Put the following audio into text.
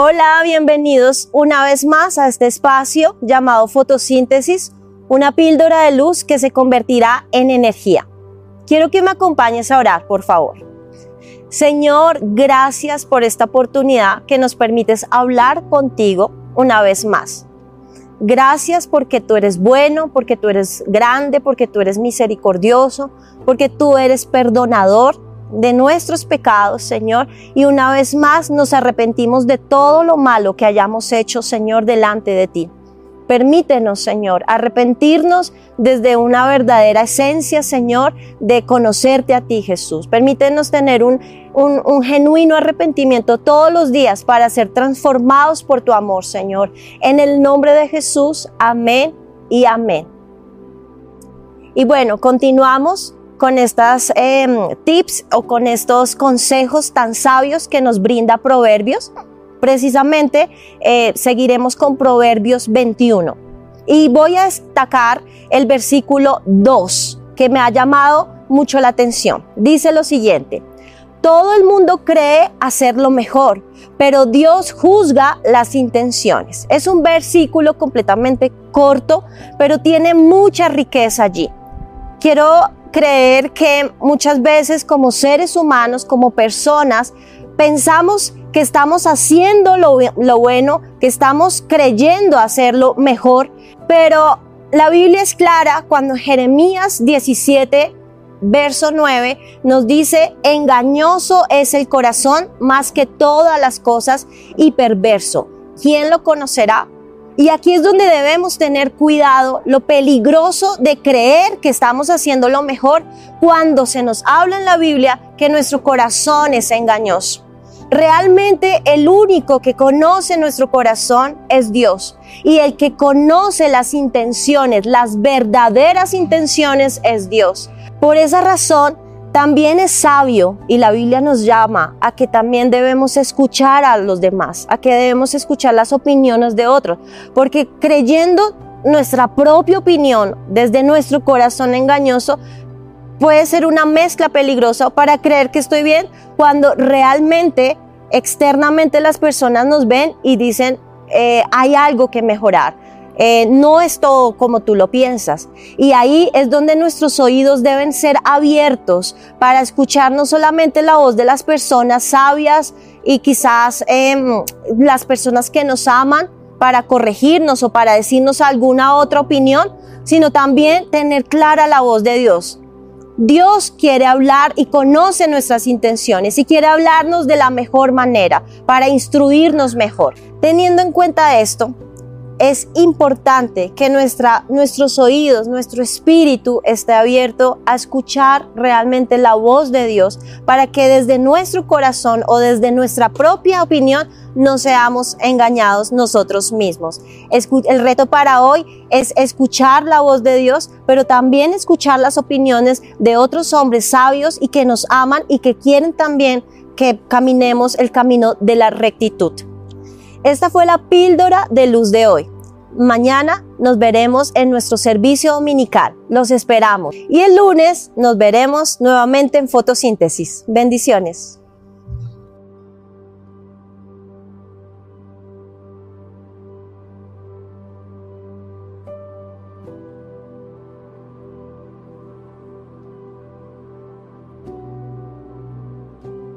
Hola, bienvenidos una vez más a este espacio llamado fotosíntesis, una píldora de luz que se convertirá en energía. Quiero que me acompañes a orar, por favor. Señor, gracias por esta oportunidad que nos permites hablar contigo una vez más. Gracias porque tú eres bueno, porque tú eres grande, porque tú eres misericordioso, porque tú eres perdonador de nuestros pecados, Señor, y una vez más nos arrepentimos de todo lo malo que hayamos hecho, Señor, delante de ti. Permítenos, Señor, arrepentirnos desde una verdadera esencia, Señor, de conocerte a ti, Jesús. Permítenos tener un, un, un, genuino arrepentimiento todos los días para ser transformados por tu amor, Señor. En el nombre de Jesús, amén y amén. Y bueno, continuamos con estas em, tips o con estos consejos tan sabios que nos brinda Proverbios. Precisamente eh, seguiremos con Proverbios 21. Y voy a destacar el versículo 2, que me ha llamado mucho la atención. Dice lo siguiente, todo el mundo cree hacer lo mejor, pero Dios juzga las intenciones. Es un versículo completamente corto, pero tiene mucha riqueza allí. Quiero creer que muchas veces como seres humanos, como personas, pensamos que estamos haciendo lo, bueno, que estamos creyendo hacerlo mejor, pero la Biblia es clara cuando Jeremías 17, verso 9, nos dice, engañoso es el corazón más que todas las cosas y perverso. ¿Quién lo conocerá? Y aquí es donde debemos tener cuidado, lo peligroso de creer que estamos haciendo lo mejor cuando se nos habla en la Biblia que nuestro corazón es engañoso. Realmente el único que conoce nuestro corazón es Dios. Y el que conoce las intenciones, las verdaderas intenciones es Dios. Por esa razón, también es sabio y la Biblia nos llama a que también debemos escuchar a los demás, a que debemos escuchar las opiniones de otros, porque creyendo nuestra propia opinión desde nuestro corazón engañoso puede ser una mezcla peligrosa para creer que estoy bien cuando realmente externamente las personas nos ven y dicen eh, hay algo que mejorar eh, no es todo como tú lo piensas. Y ahí es donde nuestros oídos deben ser abiertos para escuchar no solamente la voz de las personas sabias y quizás em, las personas que nos aman para corregirnos o para decirnos alguna otra opinión, sino también tener clara la voz de Dios. Dios quiere hablar y conoce nuestras intenciones y quiere hablarnos de la mejor manera para instruirnos mejor. Teniendo en cuenta esto, es importante que nuestra, nuestros oídos, nuestro espíritu esté abierto a escuchar realmente la voz de Dios para que desde nuestro corazón o desde nuestra propia opinión no seamos engañados nosotros mismos. El reto para hoy es escuchar la voz de Dios, pero también escuchar las opiniones de otros hombres sabios y que nos aman y que quieren también que caminemos el camino de la rectitud. Esta fue la píldora de luz de hoy. Mañana nos veremos en nuestro servicio dominical. Los esperamos. Y el lunes nos veremos nuevamente en fotosíntesis. Bendiciones.